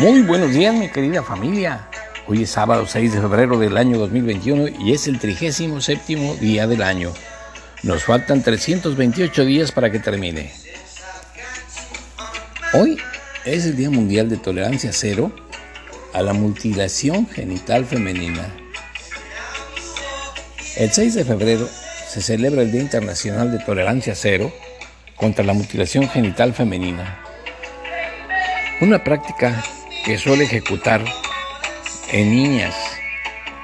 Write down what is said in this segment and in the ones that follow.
Muy buenos días, mi querida familia. Hoy es sábado 6 de febrero del año 2021 y es el 37 día del año. Nos faltan 328 días para que termine. Hoy es el Día Mundial de Tolerancia Cero a la mutilación genital femenina. El 6 de febrero se celebra el Día Internacional de Tolerancia Cero contra la mutilación genital femenina. Una práctica que suele ejecutar en niñas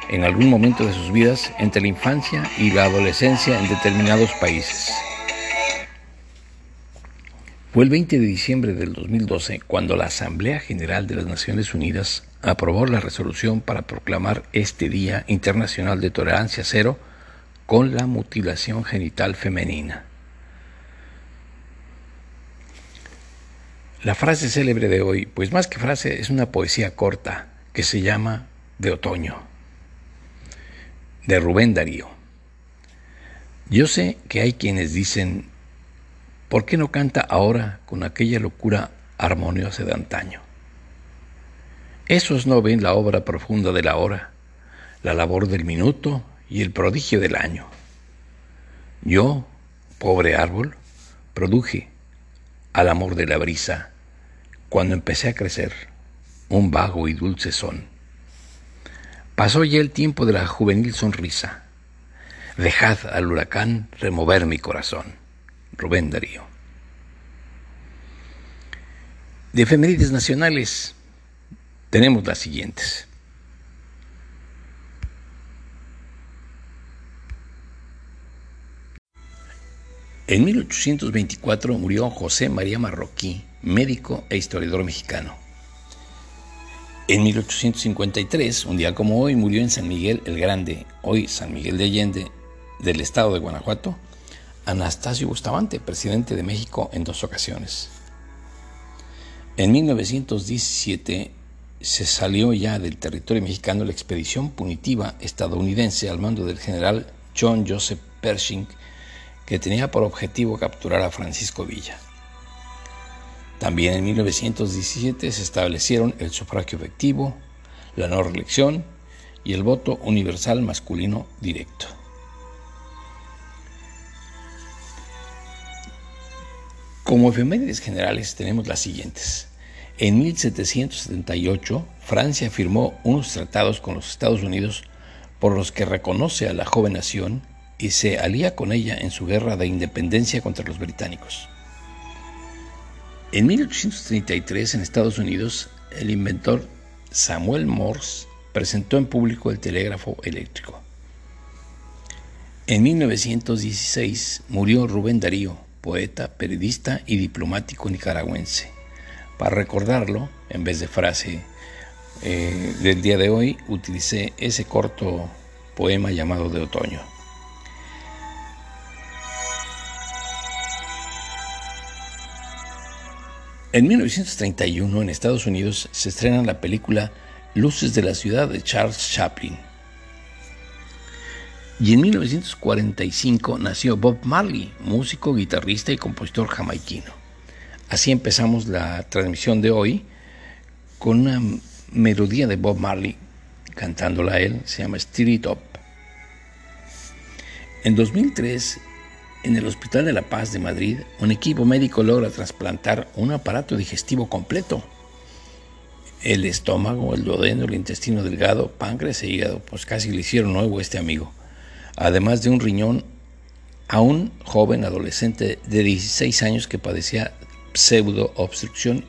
en algún momento de sus vidas entre la infancia y la adolescencia en determinados países. Fue el 20 de diciembre del 2012 cuando la Asamblea General de las Naciones Unidas aprobó la resolución para proclamar este Día Internacional de Tolerancia Cero con la mutilación genital femenina. La frase célebre de hoy, pues más que frase, es una poesía corta que se llama De Otoño, de Rubén Darío. Yo sé que hay quienes dicen, ¿por qué no canta ahora con aquella locura armoniosa de antaño? Esos no ven la obra profunda de la hora, la labor del minuto y el prodigio del año. Yo, pobre árbol, produje al amor de la brisa, cuando empecé a crecer, un vago y dulce son. Pasó ya el tiempo de la juvenil sonrisa. Dejad al huracán remover mi corazón. Rubén Darío. De efemérides nacionales tenemos las siguientes. En 1824 murió José María Marroquí, médico e historiador mexicano. En 1853, un día como hoy, murió en San Miguel el Grande, hoy San Miguel de Allende, del estado de Guanajuato, Anastasio Bustamante, presidente de México en dos ocasiones. En 1917 se salió ya del territorio mexicano la expedición punitiva estadounidense al mando del general John Joseph Pershing, que tenía por objetivo capturar a Francisco Villa. También en 1917 se establecieron el sufragio efectivo, la no reelección y el voto universal masculino directo. Como efemérides generales tenemos las siguientes. En 1778, Francia firmó unos tratados con los Estados Unidos por los que reconoce a la joven nación y se alía con ella en su guerra de independencia contra los británicos. En 1833, en Estados Unidos, el inventor Samuel Morse presentó en público el telégrafo eléctrico. En 1916 murió Rubén Darío, poeta, periodista y diplomático nicaragüense. Para recordarlo, en vez de frase eh, del día de hoy, utilicé ese corto poema llamado de otoño. En 1931 en Estados Unidos se estrena la película Luces de la ciudad de Charles Chaplin. Y en 1945 nació Bob Marley, músico, guitarrista y compositor jamaiquino. Así empezamos la transmisión de hoy con una melodía de Bob Marley, cantándola él, se llama Steady Top. En 2003 en el Hospital de la Paz de Madrid, un equipo médico logra trasplantar un aparato digestivo completo. El estómago, el duodeno, el intestino delgado, páncreas e hígado, pues casi le hicieron nuevo a este amigo. Además de un riñón a un joven adolescente de 16 años que padecía pseudo obstrucción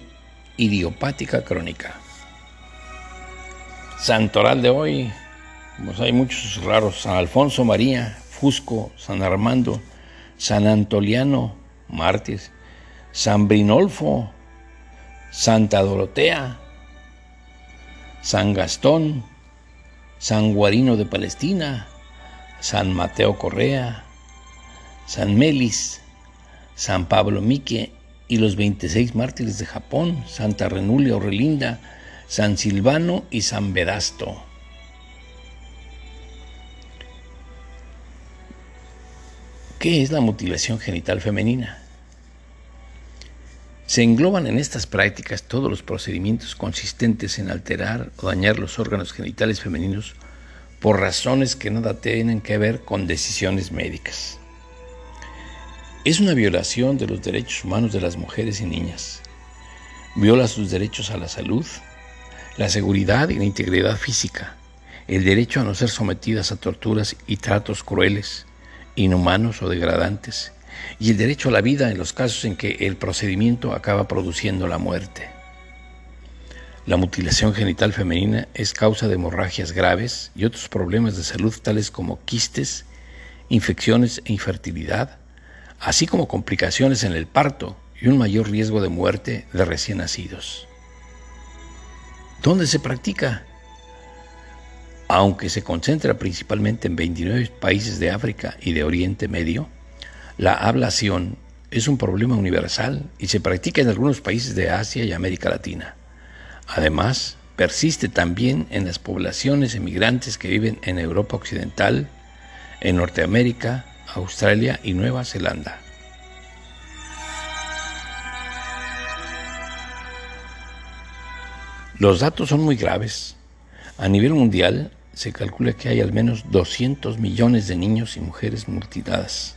idiopática crónica. Santoral de hoy, pues hay muchos raros, San Alfonso María, Fusco, San Armando, San Antoliano, mártires, San Brinolfo, Santa Dorotea, San Gastón, San Guarino de Palestina, San Mateo Correa, San Melis, San Pablo Mique y los 26 mártires de Japón, Santa Renulia Orrelinda, San Silvano y San Vedasto. ¿Qué es la mutilación genital femenina? Se engloban en estas prácticas todos los procedimientos consistentes en alterar o dañar los órganos genitales femeninos por razones que nada tienen que ver con decisiones médicas. Es una violación de los derechos humanos de las mujeres y niñas. Viola sus derechos a la salud, la seguridad y la integridad física, el derecho a no ser sometidas a torturas y tratos crueles, inhumanos o degradantes, y el derecho a la vida en los casos en que el procedimiento acaba produciendo la muerte. La mutilación genital femenina es causa de hemorragias graves y otros problemas de salud tales como quistes, infecciones e infertilidad, así como complicaciones en el parto y un mayor riesgo de muerte de recién nacidos. ¿Dónde se practica? Aunque se concentra principalmente en 29 países de África y de Oriente Medio, la ablación es un problema universal y se practica en algunos países de Asia y América Latina. Además, persiste también en las poblaciones emigrantes que viven en Europa Occidental, en Norteamérica, Australia y Nueva Zelanda. Los datos son muy graves. A nivel mundial se calcula que hay al menos 200 millones de niños y mujeres mutiladas.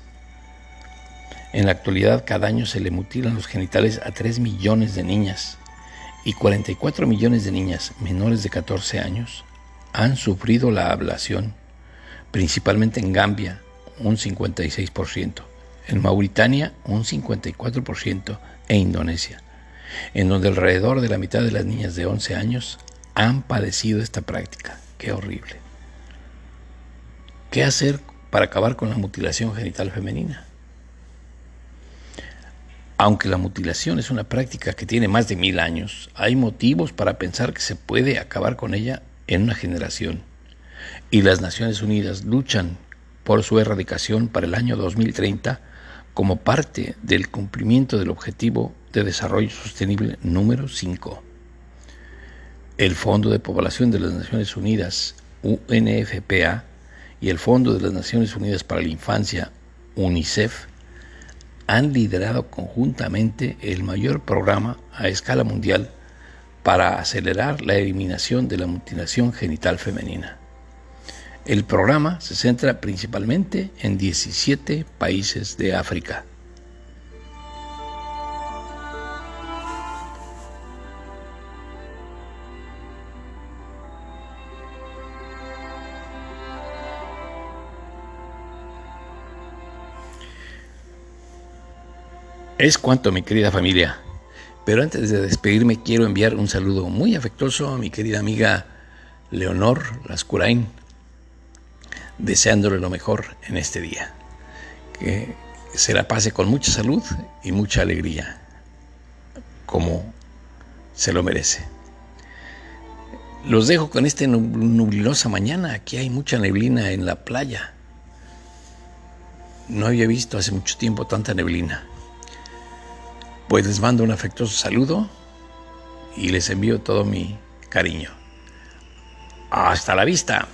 En la actualidad cada año se le mutilan los genitales a 3 millones de niñas y 44 millones de niñas menores de 14 años han sufrido la ablación, principalmente en Gambia, un 56%, en Mauritania, un 54% e Indonesia, en donde alrededor de la mitad de las niñas de 11 años han padecido esta práctica. Qué horrible. ¿Qué hacer para acabar con la mutilación genital femenina? Aunque la mutilación es una práctica que tiene más de mil años, hay motivos para pensar que se puede acabar con ella en una generación. Y las Naciones Unidas luchan por su erradicación para el año 2030 como parte del cumplimiento del Objetivo de Desarrollo Sostenible número 5. El Fondo de Población de las Naciones Unidas, UNFPA, y el Fondo de las Naciones Unidas para la Infancia, UNICEF, han liderado conjuntamente el mayor programa a escala mundial para acelerar la eliminación de la mutilación genital femenina. El programa se centra principalmente en 17 países de África. Es cuanto, mi querida familia. Pero antes de despedirme, quiero enviar un saludo muy afectuoso a mi querida amiga Leonor Lascurain, deseándole lo mejor en este día. Que se la pase con mucha salud y mucha alegría, como se lo merece. Los dejo con esta nublinosa mañana. Aquí hay mucha neblina en la playa. No había visto hace mucho tiempo tanta neblina. Pues les mando un afectuoso saludo y les envío todo mi cariño. Hasta la vista.